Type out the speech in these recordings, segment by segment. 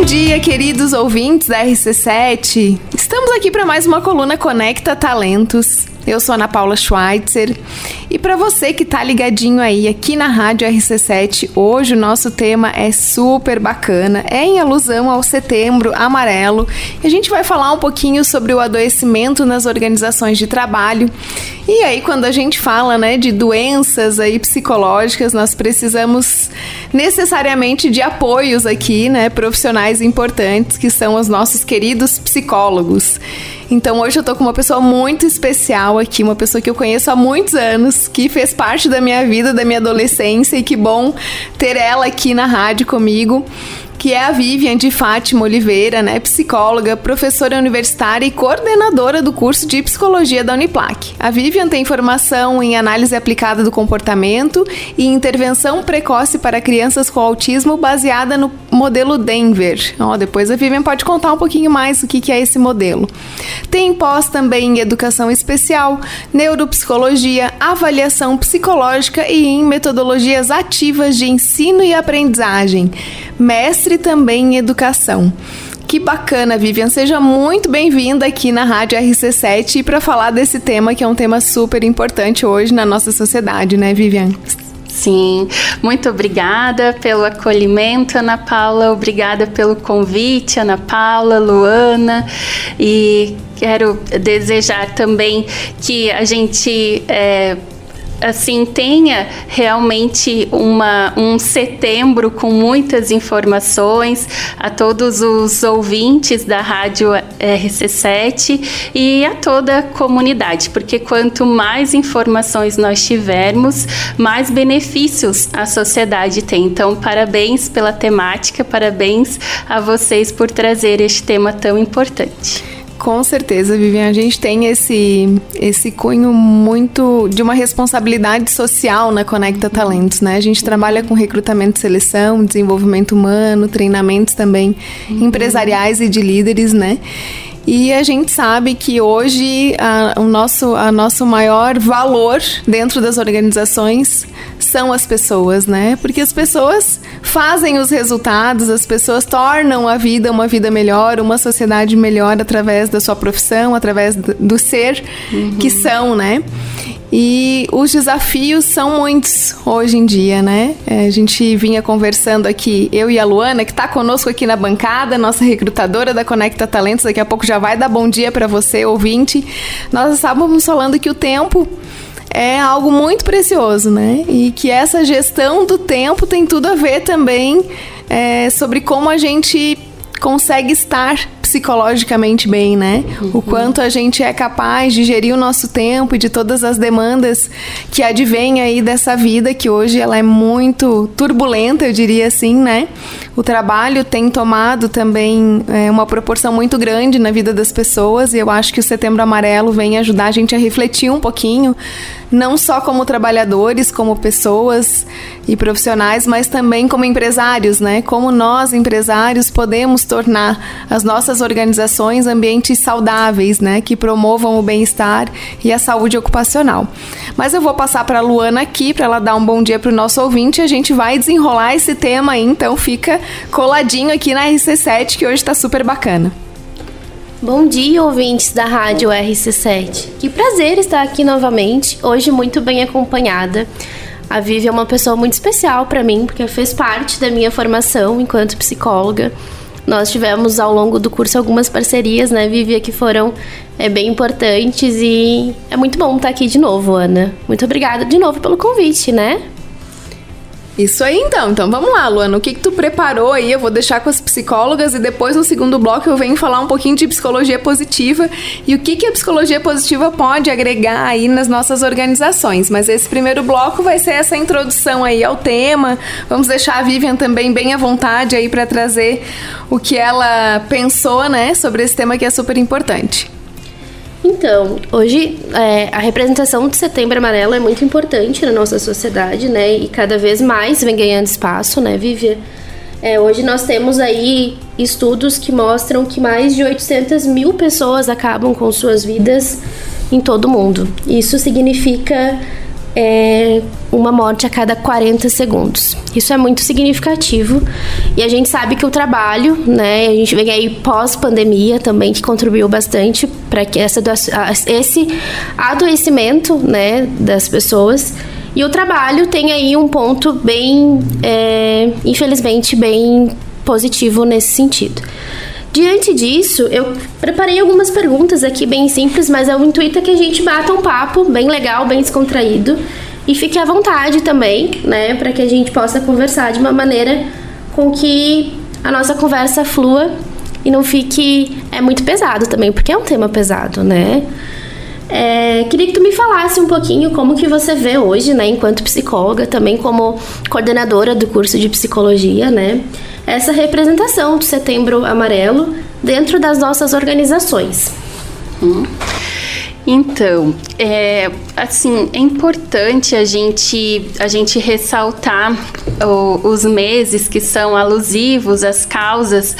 Bom dia, queridos ouvintes da RC7. Estamos aqui para mais uma coluna Conecta Talentos. Eu sou Ana Paula Schweitzer e para você que tá ligadinho aí aqui na Rádio RC7, hoje o nosso tema é super bacana, é em alusão ao Setembro Amarelo. E a gente vai falar um pouquinho sobre o adoecimento nas organizações de trabalho. E aí quando a gente fala, né, de doenças aí psicológicas, nós precisamos necessariamente de apoios aqui, né, profissionais importantes que são os nossos queridos psicólogos. Então hoje eu tô com uma pessoa muito especial aqui, uma pessoa que eu conheço há muitos anos, que fez parte da minha vida, da minha adolescência e que bom ter ela aqui na rádio comigo que é a Vivian de Fátima Oliveira, né, psicóloga, professora universitária e coordenadora do curso de psicologia da Uniplac. A Vivian tem formação em análise aplicada do comportamento e intervenção precoce para crianças com autismo baseada no modelo Denver. Ó, depois a Vivian pode contar um pouquinho mais o que, que é esse modelo. Tem pós também em educação especial, neuropsicologia, avaliação psicológica e em metodologias ativas de ensino e aprendizagem. Mestre mestre também em educação. Que bacana, Vivian. Seja muito bem-vinda aqui na Rádio RC7 para falar desse tema que é um tema super importante hoje na nossa sociedade, né, Vivian? Sim, muito obrigada pelo acolhimento, Ana Paula. Obrigada pelo convite, Ana Paula, Luana. E quero desejar também que a gente. É, assim tenha realmente uma, um setembro com muitas informações a todos os ouvintes da rádio RC7 e a toda a comunidade, porque quanto mais informações nós tivermos, mais benefícios a sociedade tem. Então, parabéns pela temática, parabéns a vocês por trazer este tema tão importante. Com certeza, Vivian. A gente tem esse, esse cunho muito de uma responsabilidade social na Conecta Talentos, né? A gente trabalha com recrutamento e seleção, desenvolvimento humano, treinamentos também uhum. empresariais e de líderes, né? E a gente sabe que hoje a, o nosso, a nosso maior valor dentro das organizações são as pessoas, né? Porque as pessoas fazem os resultados, as pessoas tornam a vida uma vida melhor, uma sociedade melhor através da sua profissão, através do ser uhum. que são, né? E os desafios são muitos hoje em dia, né? É, a gente vinha conversando aqui, eu e a Luana, que está conosco aqui na bancada, nossa recrutadora da Conecta Talentos, daqui a pouco já vai dar bom dia para você, ouvinte. Nós estávamos falando que o tempo é algo muito precioso, né? E que essa gestão do tempo tem tudo a ver também é, sobre como a gente consegue estar psicologicamente bem, né? Uhum. O quanto a gente é capaz de gerir o nosso tempo e de todas as demandas que advêm aí dessa vida que hoje ela é muito turbulenta, eu diria assim, né? O trabalho tem tomado também é, uma proporção muito grande na vida das pessoas e eu acho que o Setembro Amarelo vem ajudar a gente a refletir um pouquinho, não só como trabalhadores, como pessoas e profissionais, mas também como empresários, né? Como nós empresários podemos tornar as nossas organizações ambientes saudáveis, né, que promovam o bem-estar e a saúde ocupacional. Mas eu vou passar para a Luana aqui para ela dar um bom dia para o nosso ouvinte e a gente vai desenrolar esse tema aí, então fica coladinho aqui na RC7 que hoje está super bacana. Bom dia, ouvintes da Rádio RC7. Que prazer estar aqui novamente, hoje muito bem acompanhada. A Vivi é uma pessoa muito especial para mim, porque fez parte da minha formação enquanto psicóloga. Nós tivemos ao longo do curso algumas parcerias, né, Vivia, que foram é, bem importantes e é muito bom estar aqui de novo, Ana. Muito obrigada de novo pelo convite, né? Isso aí então. Então vamos lá, Luana. O que, que tu preparou aí? Eu vou deixar com as psicólogas e depois no segundo bloco eu venho falar um pouquinho de psicologia positiva e o que, que a psicologia positiva pode agregar aí nas nossas organizações. Mas esse primeiro bloco vai ser essa introdução aí ao tema. Vamos deixar a Vivian também bem à vontade aí para trazer o que ela pensou, né, sobre esse tema que é super importante. Então, hoje é, a representação do Setembro Amarelo é muito importante na nossa sociedade, né? E cada vez mais vem ganhando espaço, né, Vivian? É, hoje nós temos aí estudos que mostram que mais de 800 mil pessoas acabam com suas vidas em todo o mundo. Isso significa é uma morte a cada 40 segundos. Isso é muito significativo e a gente sabe que o trabalho, né, a gente vem aí pós-pandemia também que contribuiu bastante para que essa, esse adoecimento, né, das pessoas e o trabalho tem aí um ponto bem, é, infelizmente, bem positivo nesse sentido. Diante disso, eu preparei algumas perguntas aqui bem simples, mas é o intuito é que a gente bata um papo bem legal, bem descontraído e fique à vontade também, né, para que a gente possa conversar de uma maneira com que a nossa conversa flua e não fique é muito pesado também, porque é um tema pesado, né? É, queria que tu me falasse um pouquinho como que você vê hoje, né, enquanto psicóloga, também como coordenadora do curso de psicologia, né, essa representação do Setembro Amarelo dentro das nossas organizações. Hum. Então, é, assim, é importante a gente, a gente ressaltar o, os meses que são alusivos às causas,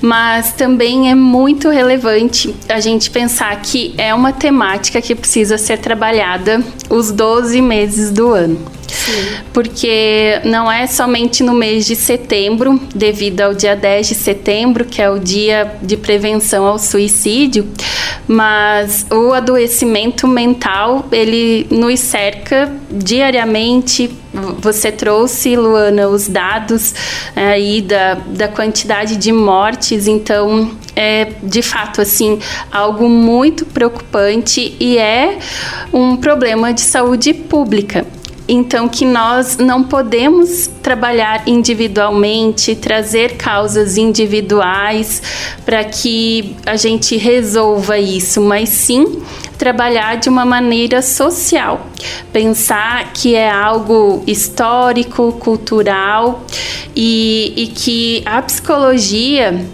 mas também é muito relevante a gente pensar que é uma temática que precisa ser trabalhada os 12 meses do ano. Porque não é somente no mês de setembro, devido ao dia 10 de setembro, que é o dia de prevenção ao suicídio, mas o adoecimento mental, ele nos cerca diariamente. Você trouxe, Luana, os dados é, aí da, da quantidade de mortes, então é de fato assim algo muito preocupante e é um problema de saúde pública. Então, que nós não podemos trabalhar individualmente, trazer causas individuais para que a gente resolva isso, mas sim trabalhar de uma maneira social. Pensar que é algo histórico, cultural e, e que a psicologia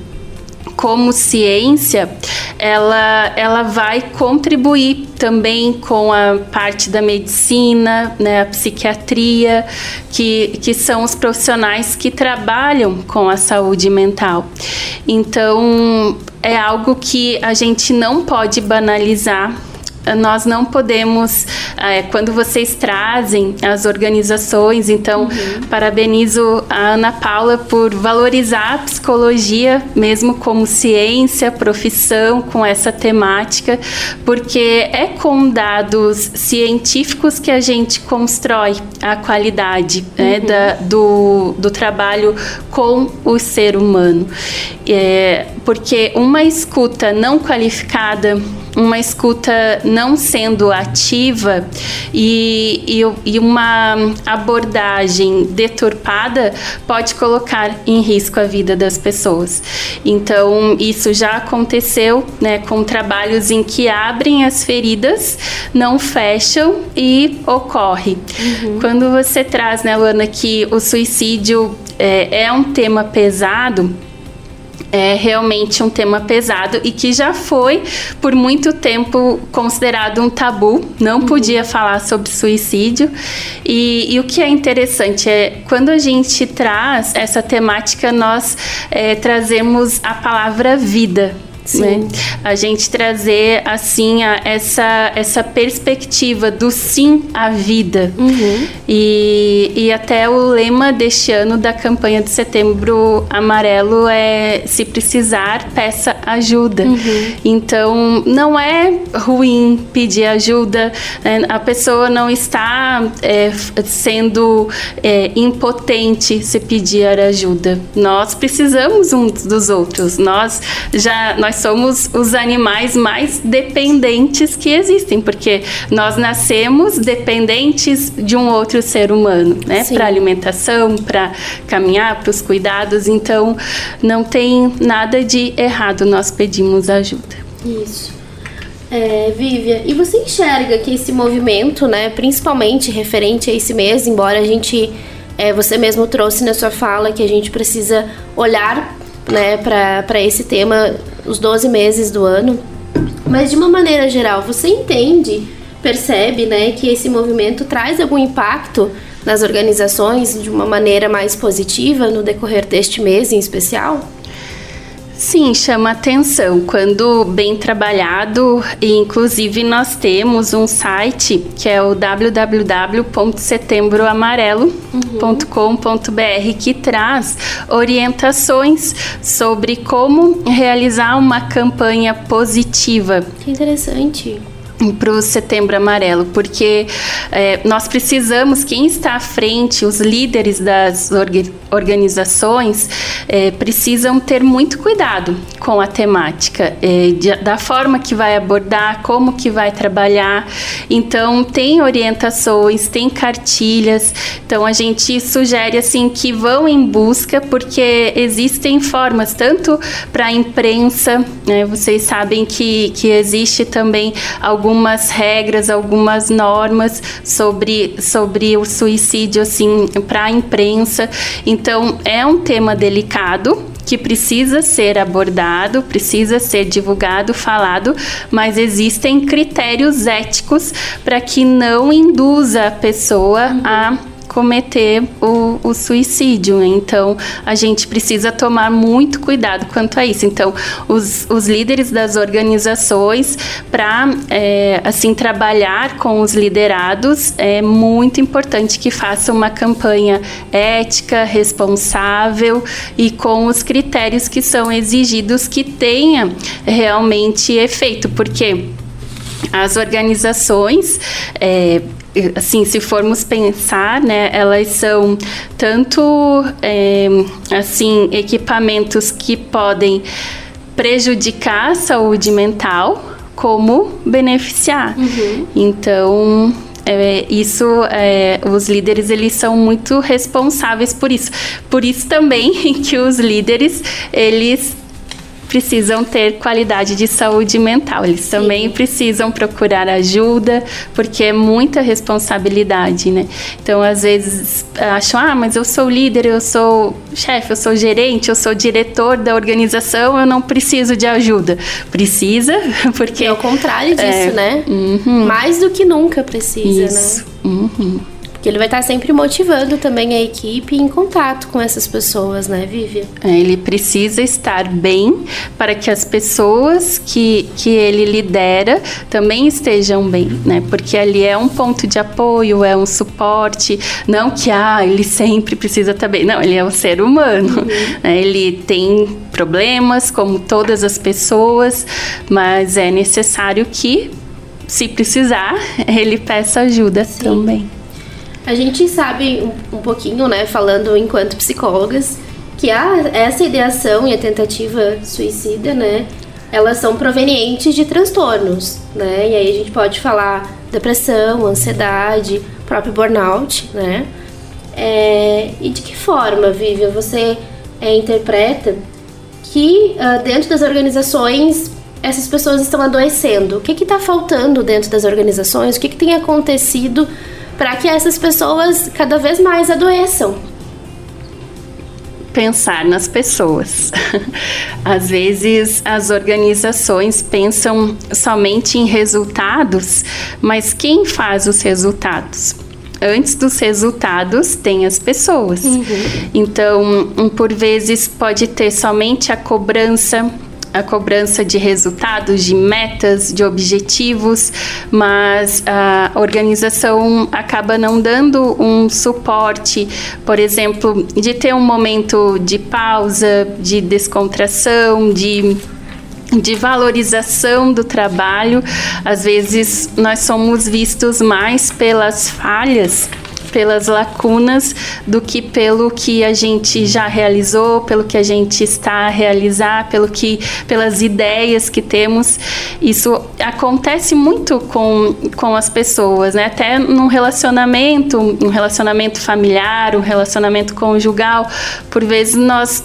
como ciência, ela, ela vai contribuir também com a parte da medicina, né, a psiquiatria, que, que são os profissionais que trabalham com a saúde mental. Então, é algo que a gente não pode banalizar nós não podemos, é, quando vocês trazem as organizações, então uhum. parabenizo a Ana Paula por valorizar a psicologia mesmo como ciência, profissão, com essa temática, porque é com dados científicos que a gente constrói a qualidade né, uhum. da, do, do trabalho com o ser humano. É, porque uma escuta não qualificada uma escuta não sendo ativa e, e, e, uma abordagem deturpada pode colocar em risco a vida das pessoas. Então, isso já aconteceu né, com trabalhos em que abrem as feridas, não fecham e ocorre. Uhum. Quando você traz, né, Luana, que o suicídio é, é um tema pesado é realmente um tema pesado e que já foi por muito tempo considerado um tabu, não uhum. podia falar sobre suicídio. E, e, o que é interessante é quando a gente traz essa temática, nós é, trazemos a palavra vida né? A gente trazer assim a, essa essa perspectiva do sim à vida uhum. e, e até o lema deste ano da campanha de Setembro Amarelo é se precisar peça ajuda. Uhum. Então não é ruim pedir ajuda, né? a pessoa não está é, sendo é, impotente se pedir ajuda. Nós precisamos uns dos outros. Nós já nós somos os animais mais dependentes que existem, porque nós nascemos dependentes de um outro ser humano, né? Para alimentação, para caminhar, para os cuidados. Então, não tem nada de errado nós pedimos ajuda. Isso. É, Vívia, e você enxerga que esse movimento, né, principalmente referente a esse mês, embora a gente, é, você mesmo trouxe na sua fala que a gente precisa olhar né, para esse tema os 12 meses do ano. Mas de uma maneira geral, você entende, percebe, né, que esse movimento traz algum impacto nas organizações de uma maneira mais positiva no decorrer deste mês em especial? Sim, chama atenção quando bem trabalhado e inclusive nós temos um site que é o www.setembroamarelo.com.br que traz orientações sobre como realizar uma campanha positiva. Que interessante para o Setembro Amarelo, porque é, nós precisamos, quem está à frente, os líderes das organizações, é, precisam ter muito cuidado com a temática, é, de, da forma que vai abordar, como que vai trabalhar. Então, tem orientações, tem cartilhas. Então, a gente sugere assim que vão em busca, porque existem formas tanto para a imprensa, né, vocês sabem que, que existe também algum algumas regras, algumas normas sobre, sobre o suicídio assim para a imprensa. Então é um tema delicado que precisa ser abordado, precisa ser divulgado, falado, mas existem critérios éticos para que não induza a pessoa uhum. a cometer o, o suicídio. Né? Então, a gente precisa tomar muito cuidado quanto a isso. Então, os, os líderes das organizações, para é, assim trabalhar com os liderados, é muito importante que façam uma campanha ética, responsável e com os critérios que são exigidos que tenha realmente efeito, porque as organizações é, assim, se formos pensar, né, elas são tanto é, assim equipamentos que podem prejudicar a saúde mental como beneficiar. Uhum. Então é, isso, é, os líderes eles são muito responsáveis por isso. Por isso também que os líderes eles precisam ter qualidade de saúde mental. Eles Sim. também precisam procurar ajuda, porque é muita responsabilidade, né? Então, às vezes, acham, ah, mas eu sou líder, eu sou chefe, eu sou gerente, eu sou diretor da organização, eu não preciso de ajuda. Precisa, porque... É o contrário disso, é, né? Uhum. Mais do que nunca precisa, Isso. né? Uhum. Ele vai estar sempre motivando também a equipe em contato com essas pessoas, né, Vivian? É, ele precisa estar bem para que as pessoas que, que ele lidera também estejam bem, né? Porque ali é um ponto de apoio, é um suporte. Não que, ah, ele sempre precisa estar bem. Não, ele é um ser humano. Uhum. Né? Ele tem problemas, como todas as pessoas, mas é necessário que, se precisar, ele peça ajuda Sim. também. A gente sabe um, um pouquinho, né, falando enquanto psicólogas, que a, essa ideação e a tentativa suicida, né, elas são provenientes de transtornos, né? E aí a gente pode falar depressão, ansiedade, próprio burnout, né? É, e de que forma, Vivian, você é, interpreta que uh, dentro das organizações essas pessoas estão adoecendo? O que está faltando dentro das organizações? O que, que tem acontecido para que essas pessoas cada vez mais adoeçam. Pensar nas pessoas. Às vezes as organizações pensam somente em resultados, mas quem faz os resultados? antes dos resultados tem as pessoas. Uhum. Então, por vezes pode ter somente a cobrança a cobrança de resultados, de metas, de objetivos, mas a organização acaba não dando um suporte, por exemplo, de ter um momento de pausa, de descontração, de de valorização do trabalho. Às vezes nós somos vistos mais pelas falhas pelas lacunas do que pelo que a gente já realizou, pelo que a gente está a realizar, pelo que, pelas ideias que temos. Isso acontece muito com, com as pessoas, né? Até num relacionamento, um relacionamento familiar, um relacionamento conjugal, por vezes nós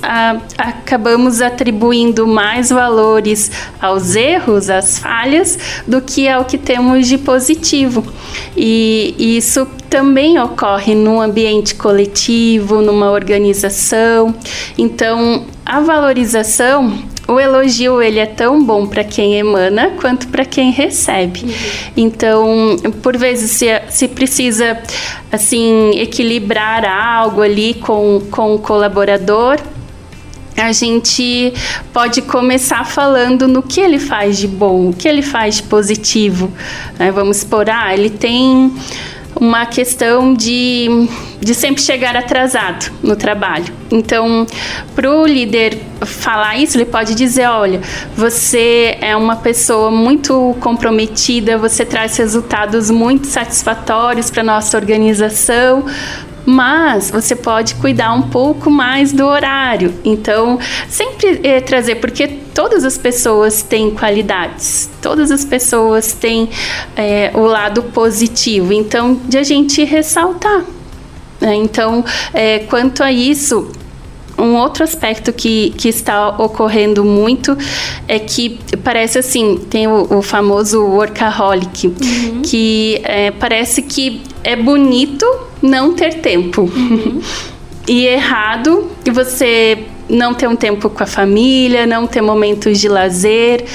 acabamos atribuindo mais valores aos erros, às falhas, do que ao que temos de positivo. E, e isso também ocorre num ambiente coletivo, numa organização. Então, a valorização o elogio ele é tão bom para quem emana quanto para quem recebe. Uhum. Então, por vezes se, se precisa assim equilibrar algo ali com, com o colaborador, a gente pode começar falando no que ele faz de bom, o que ele faz de positivo. Né? Vamos expor, ah, ele tem uma questão de, de sempre chegar atrasado no trabalho. Então, para o líder falar isso, ele pode dizer: olha, você é uma pessoa muito comprometida, você traz resultados muito satisfatórios para nossa organização, mas você pode cuidar um pouco mais do horário. Então, sempre é, trazer, porque todas as pessoas têm qualidades, todas as pessoas têm é, o lado positivo. Então, de a gente ressaltar. Né? Então, é, quanto a isso, um outro aspecto que, que está ocorrendo muito é que parece assim, tem o, o famoso workaholic, uhum. que é, parece que é bonito não ter tempo. Uhum. e errado que você não ter um tempo com a família, não ter momentos de lazer.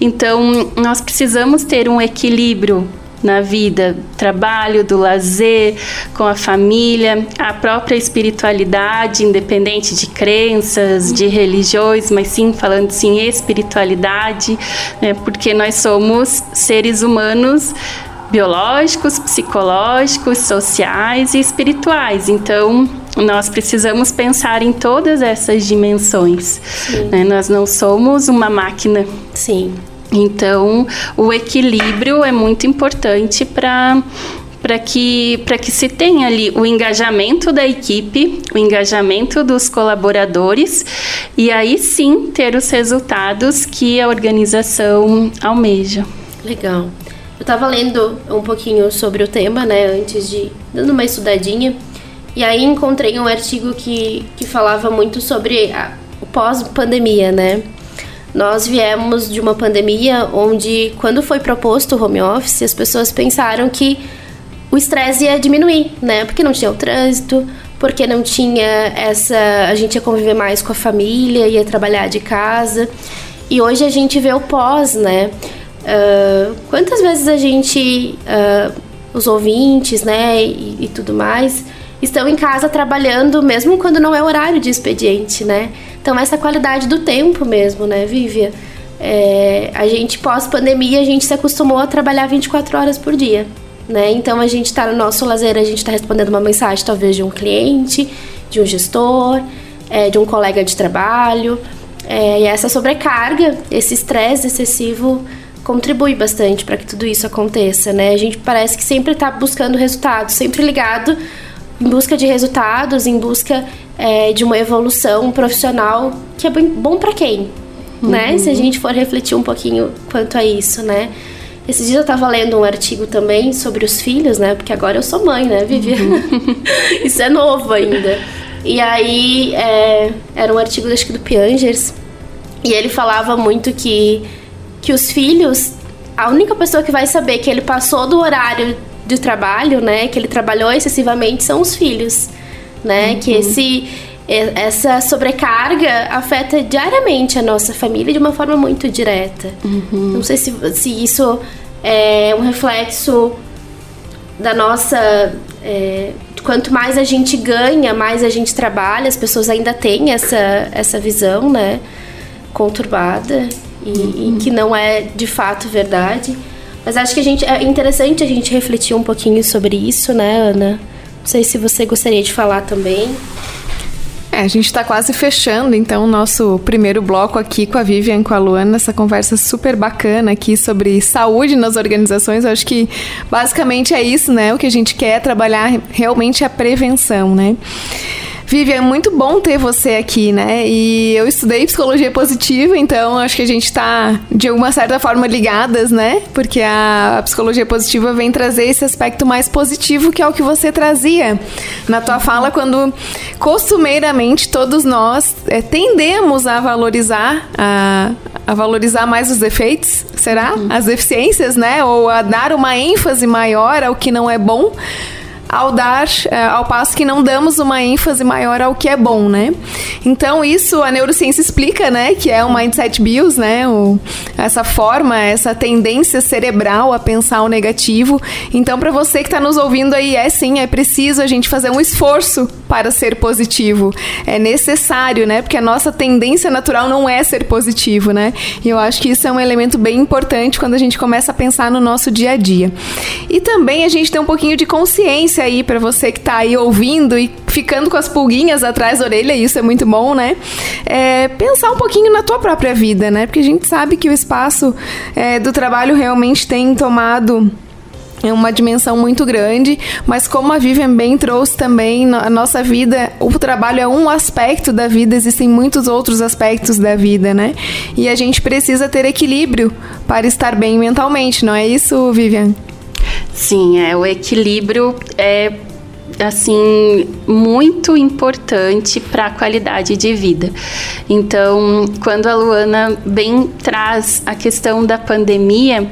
Então, nós precisamos ter um equilíbrio na vida, trabalho, do lazer, com a família, a própria espiritualidade, independente de crenças, de religiões, mas sim falando sim espiritualidade, né? porque nós somos seres humanos biológicos, psicológicos, sociais e espirituais. Então, nós precisamos pensar em todas essas dimensões. Né? Nós não somos uma máquina. Sim. Então, o equilíbrio é muito importante para para que, que se tenha ali o engajamento da equipe, o engajamento dos colaboradores e aí sim ter os resultados que a organização almeja. Legal. Eu estava lendo um pouquinho sobre o tema, né, antes de dando uma estudadinha, e aí encontrei um artigo que, que falava muito sobre a, o pós-pandemia, né? Nós viemos de uma pandemia onde, quando foi proposto o home office, as pessoas pensaram que o estresse ia diminuir, né? Porque não tinha o trânsito, porque não tinha essa. A gente ia conviver mais com a família, ia trabalhar de casa. E hoje a gente vê o pós, né? Uh, quantas vezes a gente, uh, os ouvintes, né, e, e tudo mais, estão em casa trabalhando mesmo quando não é horário de expediente, né? Então, essa qualidade do tempo mesmo, né, Vívia? É, a gente, pós-pandemia, a gente se acostumou a trabalhar 24 horas por dia, né? Então, a gente está no nosso lazer, a gente está respondendo uma mensagem, talvez, de um cliente, de um gestor, é, de um colega de trabalho. É, e essa sobrecarga, esse estresse excessivo contribui bastante para que tudo isso aconteça, né? A gente parece que sempre está buscando resultados, sempre ligado em busca de resultados, em busca é, de uma evolução profissional que é bom para quem, uhum. né? Se a gente for refletir um pouquinho quanto a isso, né? Esses dias eu estava lendo um artigo também sobre os filhos, né? Porque agora eu sou mãe, né, Vivi? Uhum. isso é novo ainda. E aí, é, era um artigo, acho que do Piangers, e ele falava muito que, que os filhos, a única pessoa que vai saber que ele passou do horário de trabalho, né, que ele trabalhou excessivamente, são os filhos né? Uhum. Que esse essa sobrecarga afeta diariamente a nossa família de uma forma muito direta. Uhum. Não sei se, se isso é um reflexo da nossa. É, quanto mais a gente ganha, mais a gente trabalha, as pessoas ainda têm essa, essa visão, né? Conturbada e, uhum. e que não é de fato verdade. Mas acho que a gente, é interessante a gente refletir um pouquinho sobre isso, né, Ana? Não sei se você gostaria de falar também. É, a gente está quase fechando, então, o nosso primeiro bloco aqui com a Vivian, com a Luana, essa conversa super bacana aqui sobre saúde nas organizações. Eu acho que basicamente é isso, né? O que a gente quer trabalhar realmente é a prevenção, né? Vivian, é muito bom ter você aqui, né? E eu estudei psicologia positiva, então acho que a gente está de alguma certa forma ligadas, né? Porque a, psicologia positiva vem trazer esse aspecto mais positivo que é o que você trazia na tua fala quando costumeiramente todos nós é, tendemos a valorizar a, a valorizar mais os defeitos, será? Uhum. As deficiências, né? Ou a dar uma ênfase maior ao que não é bom ao dar, eh, ao passo que não damos uma ênfase maior ao que é bom, né? Então, isso a neurociência explica, né? Que é o mindset bios, né? O, essa forma, essa tendência cerebral a pensar o negativo. Então, para você que está nos ouvindo aí, é sim, é preciso a gente fazer um esforço para ser positivo. É necessário, né? Porque a nossa tendência natural não é ser positivo, né? E eu acho que isso é um elemento bem importante quando a gente começa a pensar no nosso dia a dia. E também a gente tem um pouquinho de consciência aí para você que está aí ouvindo e ficando com as pulguinhas atrás da orelha, isso é muito bom, né? É, pensar um pouquinho na tua própria vida, né? Porque a gente sabe que o espaço é, do trabalho realmente tem tomado é uma dimensão muito grande, mas como a Vivian bem trouxe também, a nossa vida, o trabalho é um aspecto da vida, existem muitos outros aspectos da vida, né? E a gente precisa ter equilíbrio para estar bem mentalmente, não é isso, Vivian? Sim, é o equilíbrio é assim muito importante para a qualidade de vida. Então, quando a Luana bem traz a questão da pandemia,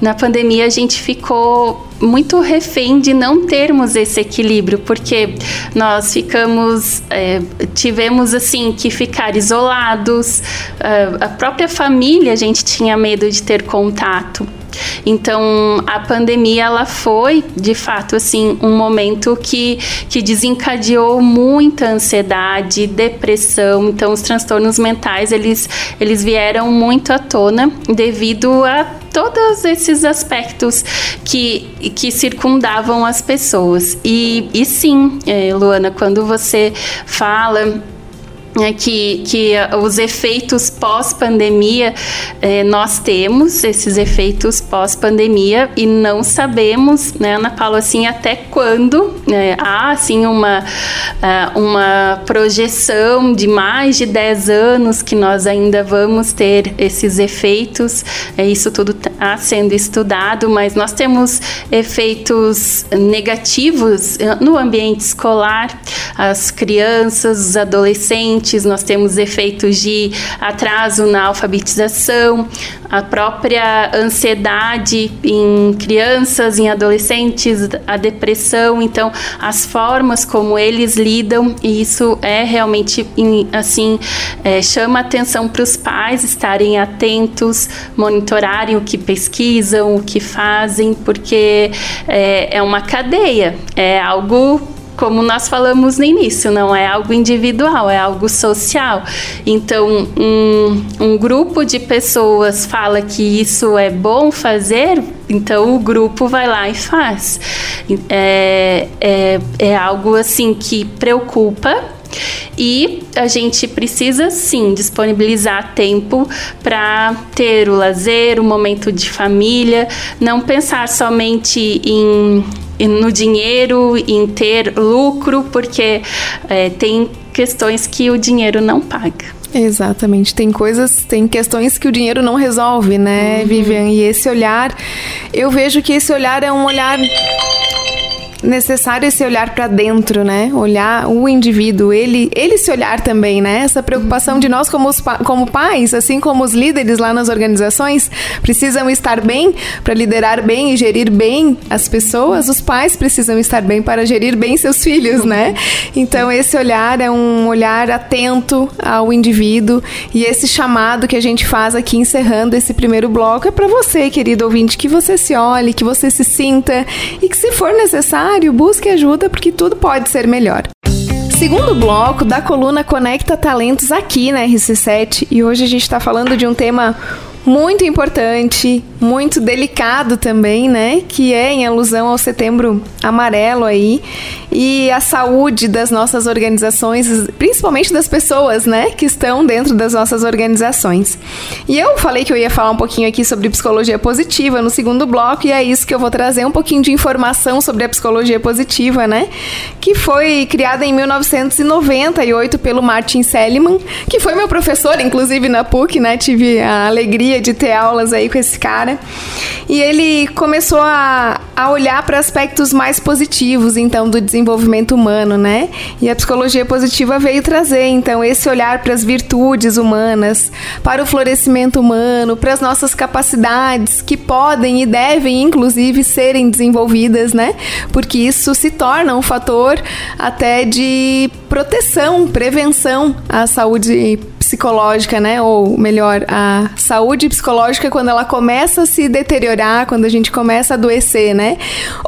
na pandemia a gente ficou muito refém de não termos esse equilíbrio, porque nós ficamos, é, tivemos assim que ficar isolados, a própria família a gente tinha medo de ter contato. Então, a pandemia ela foi, de fato, assim, um momento que, que desencadeou muita ansiedade, depressão. Então, os transtornos mentais, eles, eles vieram muito à tona devido a todos esses aspectos que, que circundavam as pessoas. E, e sim, é, Luana, quando você fala é que, que os efeitos pós-pandemia, é, nós temos esses efeitos pós-pandemia e não sabemos, né, Ana Paula, assim, até quando né, há, assim, uma, uma projeção de mais de 10 anos que nós ainda vamos ter esses efeitos, é, isso tudo está sendo estudado, mas nós temos efeitos negativos eh, no ambiente escolar, as crianças, os adolescentes, nós temos efeitos de atraso na alfabetização, a própria ansiedade em crianças, em adolescentes, a depressão, então as formas como eles lidam, e isso é realmente assim é, chama atenção para os pais estarem atentos, monitorarem o que pesquisam, o que fazem, porque é, é uma cadeia, é algo como nós falamos no início, não é algo individual, é algo social. Então, um, um grupo de pessoas fala que isso é bom fazer, então o grupo vai lá e faz. É, é, é algo assim que preocupa e a gente precisa sim disponibilizar tempo para ter o lazer, o momento de família, não pensar somente em no dinheiro, em ter lucro, porque é, tem questões que o dinheiro não paga. Exatamente, tem coisas, tem questões que o dinheiro não resolve, né, uhum. Vivian? E esse olhar, eu vejo que esse olhar é um olhar necessário esse olhar para dentro, né? Olhar o indivíduo, ele, ele se olhar também, né? Essa preocupação de nós como, os, como pais, assim como os líderes lá nas organizações, precisam estar bem para liderar bem e gerir bem as pessoas, os pais precisam estar bem para gerir bem seus filhos, né? Então esse olhar é um olhar atento ao indivíduo e esse chamado que a gente faz aqui encerrando esse primeiro bloco é para você, querido ouvinte, que você se olhe, que você se sinta e que se for necessário necessário, busque ajuda porque tudo pode ser melhor. Segundo bloco da coluna Conecta Talentos aqui na RC7 e hoje a gente está falando de um tema muito importante, muito delicado também, né? Que é em alusão ao setembro amarelo aí e a saúde das nossas organizações, principalmente das pessoas, né? Que estão dentro das nossas organizações. E eu falei que eu ia falar um pouquinho aqui sobre psicologia positiva no segundo bloco e é isso que eu vou trazer um pouquinho de informação sobre a psicologia positiva, né? Que foi criada em 1998 pelo Martin Seligman, que foi meu professor, inclusive na PUC, né? Tive a alegria de ter aulas aí com esse cara cara. E ele começou a, a olhar para aspectos mais positivos, então, do desenvolvimento humano, né? E a psicologia positiva veio trazer, então, esse olhar para as virtudes humanas, para o florescimento humano, para as nossas capacidades que podem e devem, inclusive, serem desenvolvidas, né? Porque isso se torna um fator até de proteção, prevenção à saúde psicológica, né? Ou melhor, a saúde psicológica quando ela começa a se deteriorar, quando a gente começa a adoecer, né?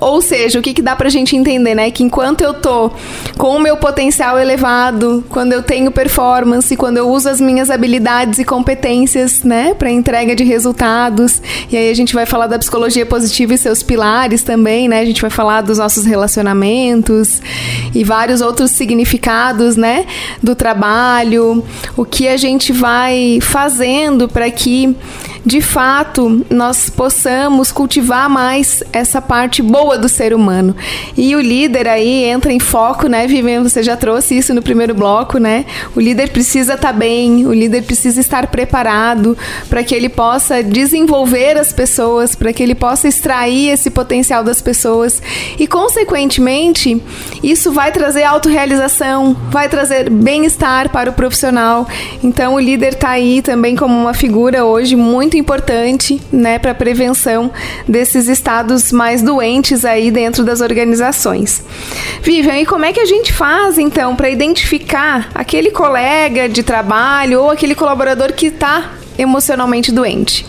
Ou seja, o que, que dá pra gente entender, né? Que enquanto eu tô com o meu potencial elevado, quando eu tenho performance, quando eu uso as minhas habilidades e competências, né? Pra entrega de resultados, e aí a gente vai falar da psicologia positiva e seus pilares também, né? A gente vai falar dos nossos relacionamentos e vários outros significados, né? Do trabalho, o que a gente vai fazendo para que de fato nós possamos cultivar mais essa parte boa do ser humano. E o líder aí entra em foco, né, Vivian? Você já trouxe isso no primeiro bloco, né? O líder precisa estar tá bem, o líder precisa estar preparado para que ele possa desenvolver as pessoas, para que ele possa extrair esse potencial das pessoas e, consequentemente, isso vai trazer autorrealização, vai trazer bem-estar para o profissional. Então, o líder está aí também como uma figura hoje muito muito importante, né, para prevenção desses estados mais doentes aí dentro das organizações. Vivian, e como é que a gente faz então para identificar aquele colega de trabalho ou aquele colaborador que está emocionalmente doente?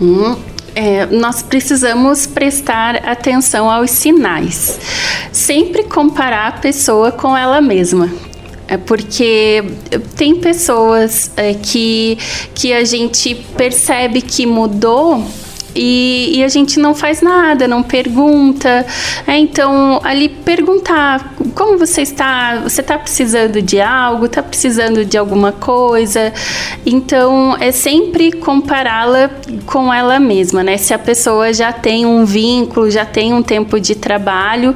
Uhum. É, nós precisamos prestar atenção aos sinais. Sempre comparar a pessoa com ela mesma. É porque tem pessoas é, que, que a gente percebe que mudou e, e, a gente não faz nada, não pergunta. É, então, ali perguntar como você está, você está precisando de algo, está precisando de alguma coisa. Então, é sempre compará-la com ela mesma, né? Se a pessoa já tem um vínculo, já tem um tempo de trabalho,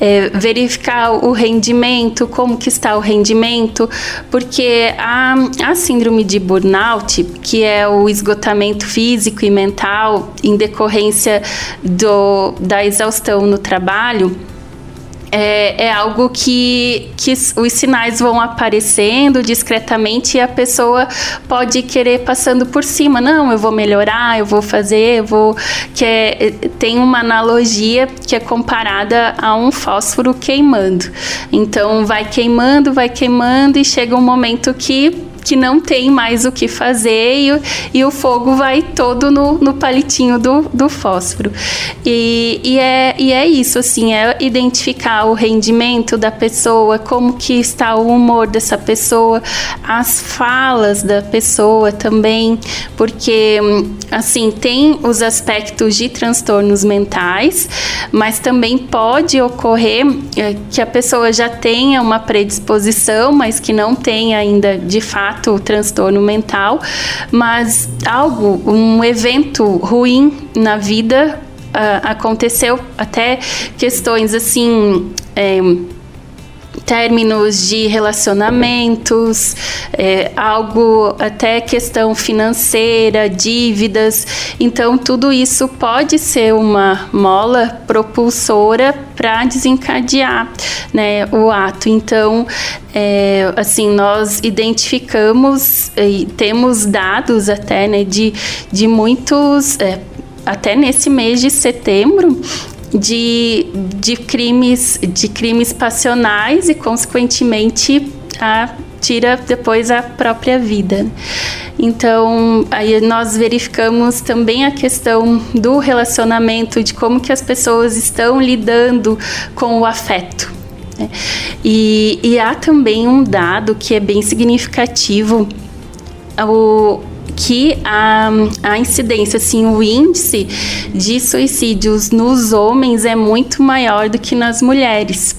é, verificar o rendimento, como que está o rendimento, porque a, a síndrome de burnout, que é o esgotamento físico e mental, em decorrência do, da exaustão no trabalho, é, é, algo que, que os sinais vão aparecendo discretamente e a pessoa pode querer passando por cima. Não, eu vou melhorar, eu vou fazer, eu vou. Que é, tem uma analogia que é comparada a um fósforo queimando. Então vai queimando, vai queimando e chega um momento que que não tem mais o que fazer e, e o fogo vai todo no, no palitinho do, do fósforo. E, e, é, e é isso, assim, é identificar o rendimento da pessoa, como que está o humor dessa pessoa, as falas da pessoa também, porque, assim, tem os aspectos de transtornos mentais, mas também pode ocorrer é, que a pessoa já tenha uma predisposição, mas que não tenha ainda de fato fato transtorno mental, mas algo, um evento ruim na vida uh, aconteceu, até questões assim. É, términos de relacionamentos, é, algo até questão financeira, dívidas. Então, tudo isso pode ser uma mola propulsora para desencadear né, o ato. Então, é, assim, nós identificamos e temos dados até né, de, de muitos. É, até nesse mês de setembro, de, de crimes de crimes passionais e consequentemente a tira depois a própria vida. Então, aí nós verificamos também a questão do relacionamento, de como que as pessoas estão lidando com o afeto. Né? E, e há também um dado que é bem significativo. O, que a, a incidência, assim, o índice de suicídios nos homens é muito maior do que nas mulheres.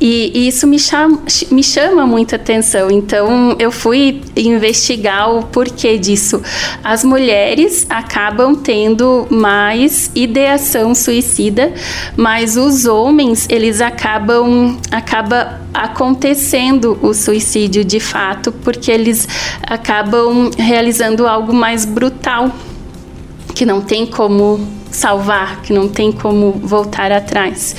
E, e isso me chama, me chama muita atenção. Então, eu fui investigar o porquê disso. As mulheres acabam tendo mais ideação suicida, mas os homens, eles acabam acaba acontecendo o suicídio de fato, porque eles acabam realizando algo mais brutal que não tem como salvar, que não tem como voltar atrás.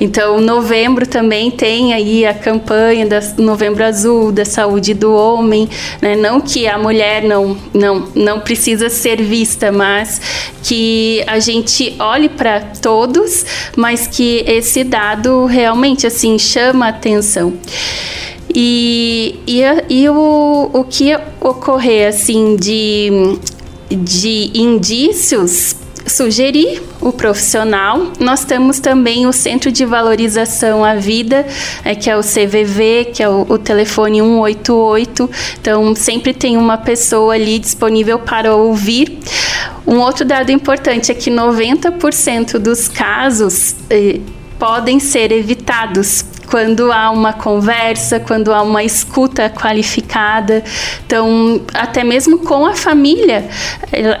Então, novembro também tem aí a campanha da Novembro Azul, da saúde do homem, né? Não que a mulher não, não, não precisa ser vista, mas que a gente olhe para todos, mas que esse dado realmente assim chama a atenção. E, e, e o, o que ocorrer assim de, de indícios sugerir o profissional. Nós temos também o Centro de Valorização à Vida, é, que é o CVV, que é o, o, telefone 188. Então, sempre tem uma pessoa ali disponível para ouvir. Um outro dado importante é que 90% dos casos eh, podem ser evitados quando há uma conversa, quando há uma escuta qualificada. Então, até mesmo com a família,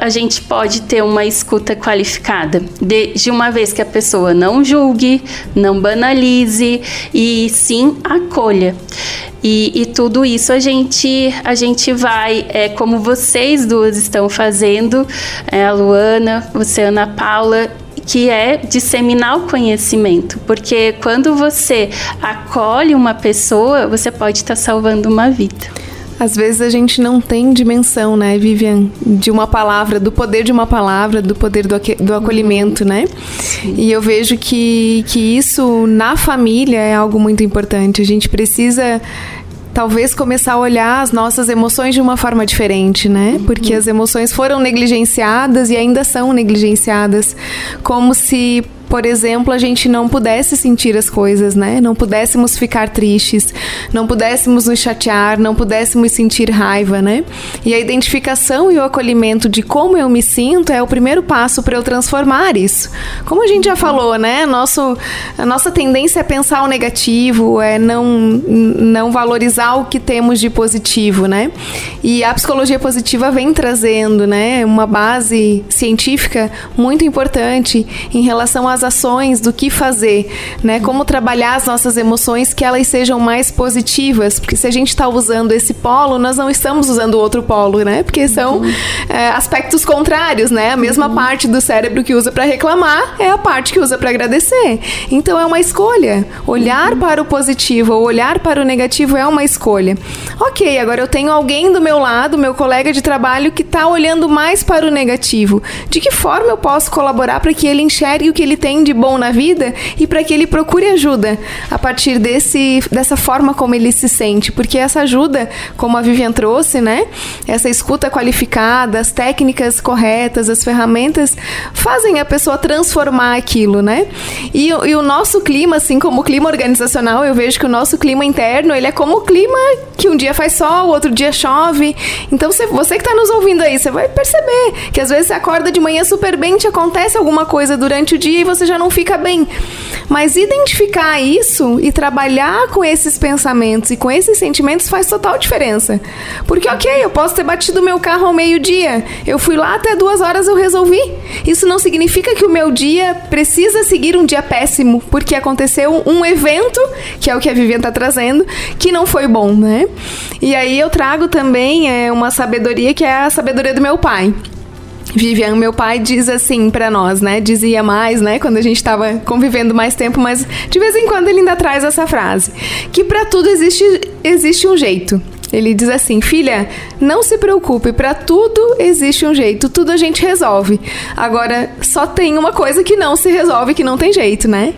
a gente pode ter uma escuta qualificada, de, de uma vez que a pessoa não julgue, não banalize e sim acolha. E, e, tudo isso a gente, a gente vai, é, como vocês duas estão fazendo, é, a Luana, você, Ana Paula, que é disseminar o conhecimento, porque quando você acolhe uma pessoa, você pode estar salvando uma vida. Às vezes a gente não tem dimensão, né, Vivian, de uma palavra, do poder de uma palavra, do poder do, do acolhimento, né? E eu vejo que, que isso na família é algo muito importante. A gente precisa talvez começar a olhar as nossas emoções de uma forma diferente, né? Uhum. Porque as emoções foram negligenciadas e ainda são negligenciadas, como se por exemplo, a gente não pudesse sentir as coisas, né? Não pudéssemos ficar tristes, não pudéssemos nos chatear, não pudéssemos sentir raiva, né? E a identificação e o acolhimento de como eu me sinto é o primeiro passo para eu transformar isso. Como a gente já falou, né? Nosso, a nossa tendência é pensar o negativo, é não, não valorizar o que temos de positivo, né? E a psicologia positiva vem trazendo, né? Uma base científica muito importante em relação às as ações do que fazer, né? Como trabalhar as nossas emoções que elas sejam mais positivas, porque se a gente está usando esse polo, nós não estamos usando o outro polo, né? Porque são uhum. é, aspectos contrários, né? A mesma uhum. parte do cérebro que usa para reclamar é a parte que usa para agradecer. Então é uma escolha. Olhar uhum. para o positivo ou olhar para o negativo é uma escolha. Ok, agora eu tenho alguém do meu lado, meu colega de trabalho, que está olhando mais para o negativo. De que forma eu posso colaborar para que ele enxergue o que ele tem tem de bom na vida e para que ele procure ajuda a partir desse, dessa forma como ele se sente. Porque essa ajuda, como a Vivian trouxe, né? Essa escuta qualificada, as técnicas corretas, as ferramentas fazem a pessoa transformar aquilo, né? E, e o nosso clima, assim como o clima organizacional, eu vejo que o nosso clima interno, ele é como o clima que um dia faz sol, outro dia chove. Então, você, você que está nos ouvindo aí, você vai perceber que às vezes você acorda de manhã super bem, te acontece alguma coisa durante o dia e você você já não fica bem. Mas identificar isso e trabalhar com esses pensamentos e com esses sentimentos faz total diferença. Porque, ok, eu posso ter batido meu carro ao meio-dia, eu fui lá até duas horas eu resolvi. Isso não significa que o meu dia precisa seguir um dia péssimo, porque aconteceu um evento, que é o que a Vivian está trazendo, que não foi bom, né? E aí eu trago também é, uma sabedoria que é a sabedoria do meu pai. Vivian, meu pai diz assim para nós, né? Dizia mais, né? Quando a gente estava convivendo mais tempo, mas de vez em quando ele ainda traz essa frase: que para tudo existe, existe um jeito. Ele diz assim: filha, não se preocupe, para tudo existe um jeito, tudo a gente resolve. Agora, só tem uma coisa que não se resolve, que não tem jeito, né?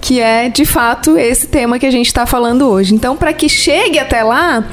Que é, de fato, esse tema que a gente está falando hoje. Então, para que chegue até lá,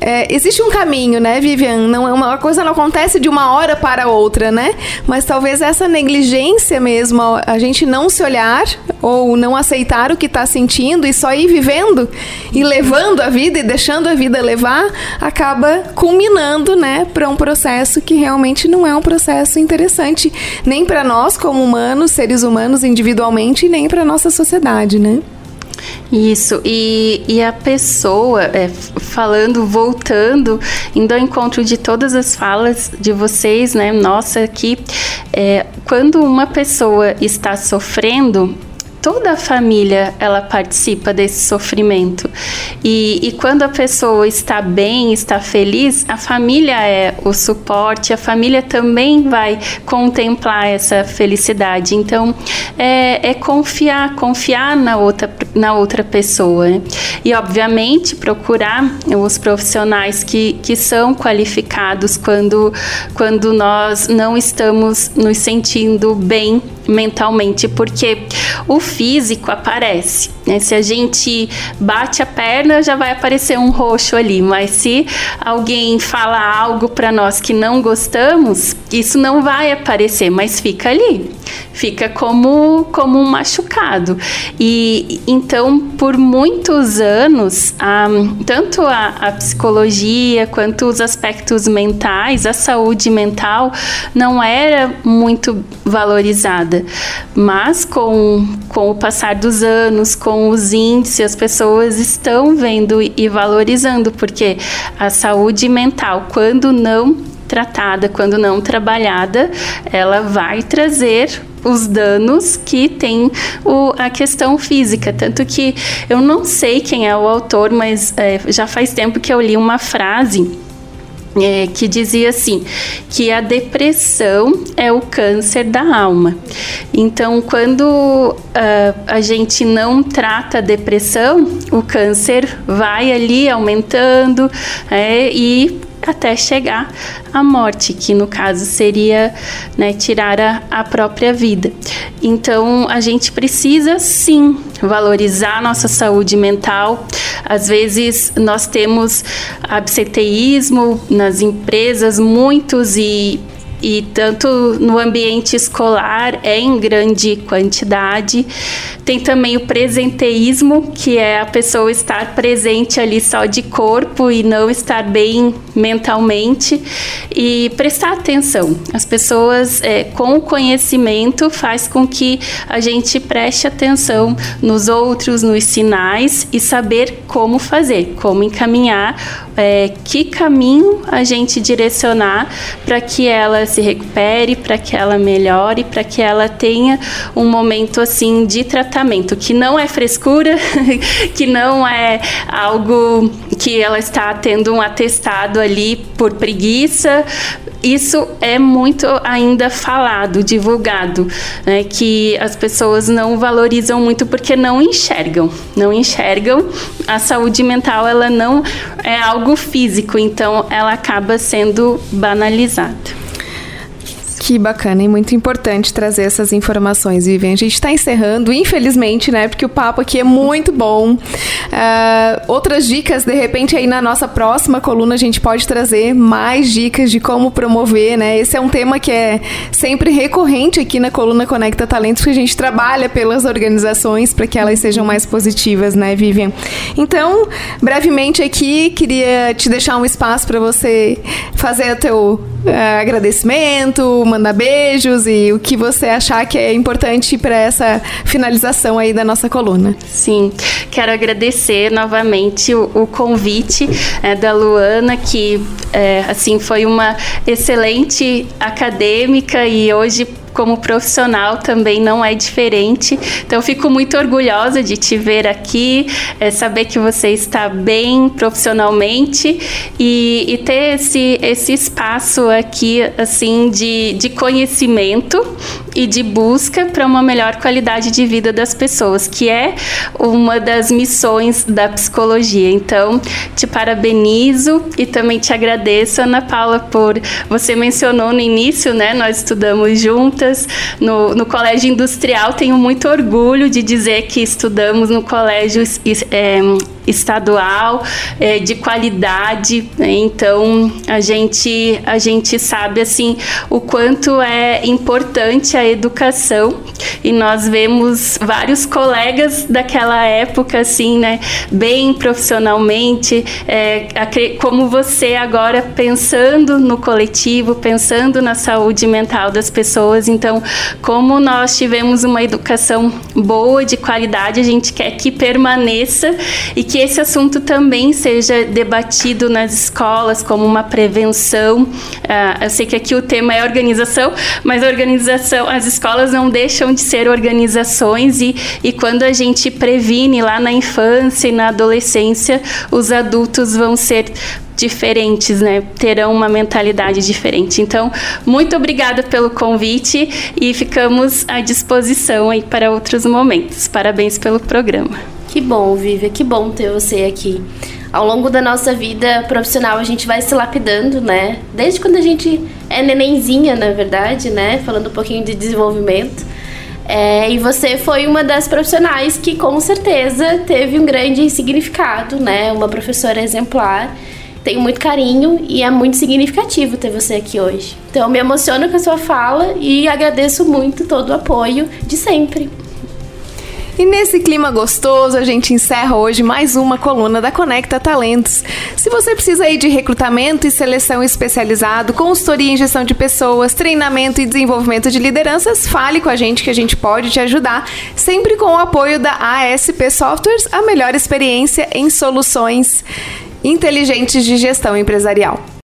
é, existe um caminho, né, Vivian? Não é uma coisa não acontece de uma hora para outra, né? Mas talvez essa negligência mesmo, a gente não se olhar ou não aceitar o que está sentindo e só ir vivendo e levando a vida e deixando a vida levar, acaba culminando, né, para um processo que realmente não é um processo interessante nem para nós como humanos, seres humanos individualmente, nem para nossa sociedade, né? Isso, e, e a pessoa, é, falando, voltando, indo ao encontro de todas as falas de vocês, né, nossa, aqui, é, quando uma pessoa está sofrendo, toda a família ela participa desse sofrimento. E, e quando a pessoa está bem, está feliz, a família é o suporte, a família também vai contemplar essa felicidade. Então, é, é confiar, confiar na outra, na outra pessoa. Né? E, obviamente, procurar os profissionais que, que são qualificados quando, quando nós não estamos nos sentindo bem mentalmente, porque o físico aparece. Né? Se a gente bate a perna, já vai aparecer um roxo ali, mas se alguém fala algo para nós que não gostamos, isso não vai aparecer, mas fica ali, fica como, como um machucado. E então, por muitos anos, a, tanto a, a psicologia quanto os aspectos mentais, a saúde mental, não era muito valorizada. Mas com, com o passar dos anos, com os índices, as pessoas estão vendo e valorizando, porque a saúde mental, quando não tratada, quando não trabalhada, ela vai trazer os danos que tem o, a questão física. Tanto que eu não sei quem é o autor, mas é, já faz tempo que eu li uma frase é, que dizia assim que a depressão é o câncer da alma. Então, quando uh, a gente não trata a depressão, o câncer vai ali aumentando é, e até chegar à morte, que no caso seria né, tirar a, a própria vida. Então a gente precisa sim valorizar a nossa saúde mental. Às vezes nós temos absenteísmo nas empresas, muitos e e tanto no ambiente escolar é em grande quantidade. Tem também o presenteísmo, que é a pessoa estar presente ali só de corpo e não estar bem mentalmente e prestar atenção. As pessoas é, com o conhecimento faz com que a gente preste atenção nos outros, nos sinais e saber como fazer, como encaminhar, é, que caminho a gente direcionar para que ela se recupere, para que ela melhore, para que ela tenha um momento assim de tratamento, que não é frescura, que não é algo que ela está tendo um atestado ali por preguiça. Isso é muito ainda falado, divulgado, né, que as pessoas não valorizam muito porque não enxergam, não enxergam. A saúde mental ela não é algo físico, então ela acaba sendo banalizada. Que bacana e muito importante trazer essas informações, Vivian. A gente está encerrando, infelizmente, né? Porque o papo aqui é muito bom. Uh, outras dicas, de repente, aí na nossa próxima coluna a gente pode trazer mais dicas de como promover, né? Esse é um tema que é sempre recorrente aqui na coluna Conecta Talentos, que a gente trabalha pelas organizações para que elas sejam mais positivas, né, Vivian? Então, brevemente aqui, queria te deixar um espaço para você fazer o teu uh, agradecimento, mandar beijos e o que você achar que é importante para essa finalização aí da nossa coluna. Sim, quero agradecer novamente o, o convite é, da Luana, que é, assim foi uma excelente acadêmica e hoje como profissional também não é diferente. Então, fico muito orgulhosa de te ver aqui, é, saber que você está bem profissionalmente e, e ter esse, esse espaço aqui, assim, de, de conhecimento e de busca para uma melhor qualidade de vida das pessoas, que é uma das missões da psicologia. Então, te parabenizo e também te agradeço, Ana Paula, por você mencionou no início, né? Nós estudamos juntas no, no Colégio Industrial. Tenho muito orgulho de dizer que estudamos no colégio é, estadual é, de qualidade. Né? Então a gente a gente sabe assim o quanto é importante a educação e nós vemos vários colegas daquela época assim, né, bem profissionalmente, é, como você agora pensando no coletivo, pensando na saúde mental das pessoas. Então, como nós tivemos uma educação boa de qualidade, a gente quer que permaneça e que esse assunto também seja debatido nas escolas como uma prevenção. Uh, eu sei que aqui o tema é organização, mas organização, as escolas não deixam de ser organizações e, e quando a gente previne lá na infância e na adolescência, os adultos vão ser diferentes, né? Terão uma mentalidade diferente. Então, muito obrigada pelo convite e ficamos à disposição aí para outros momentos. Parabéns pelo programa. Que bom, Vivian, que bom ter você aqui. Ao longo da nossa vida profissional, a gente vai se lapidando, né? Desde quando a gente é nenenzinha, na verdade, né? Falando um pouquinho de desenvolvimento. É, e você foi uma das profissionais que com certeza teve um grande significado, né? Uma professora exemplar tenho muito carinho e é muito significativo ter você aqui hoje. Então, me emociono com a sua fala e agradeço muito todo o apoio de sempre. E nesse clima gostoso, a gente encerra hoje mais uma coluna da Conecta Talentos. Se você precisa aí de recrutamento e seleção especializado, consultoria em gestão de pessoas, treinamento e desenvolvimento de lideranças, fale com a gente que a gente pode te ajudar, sempre com o apoio da ASP Softwares, a melhor experiência em soluções inteligentes de gestão empresarial.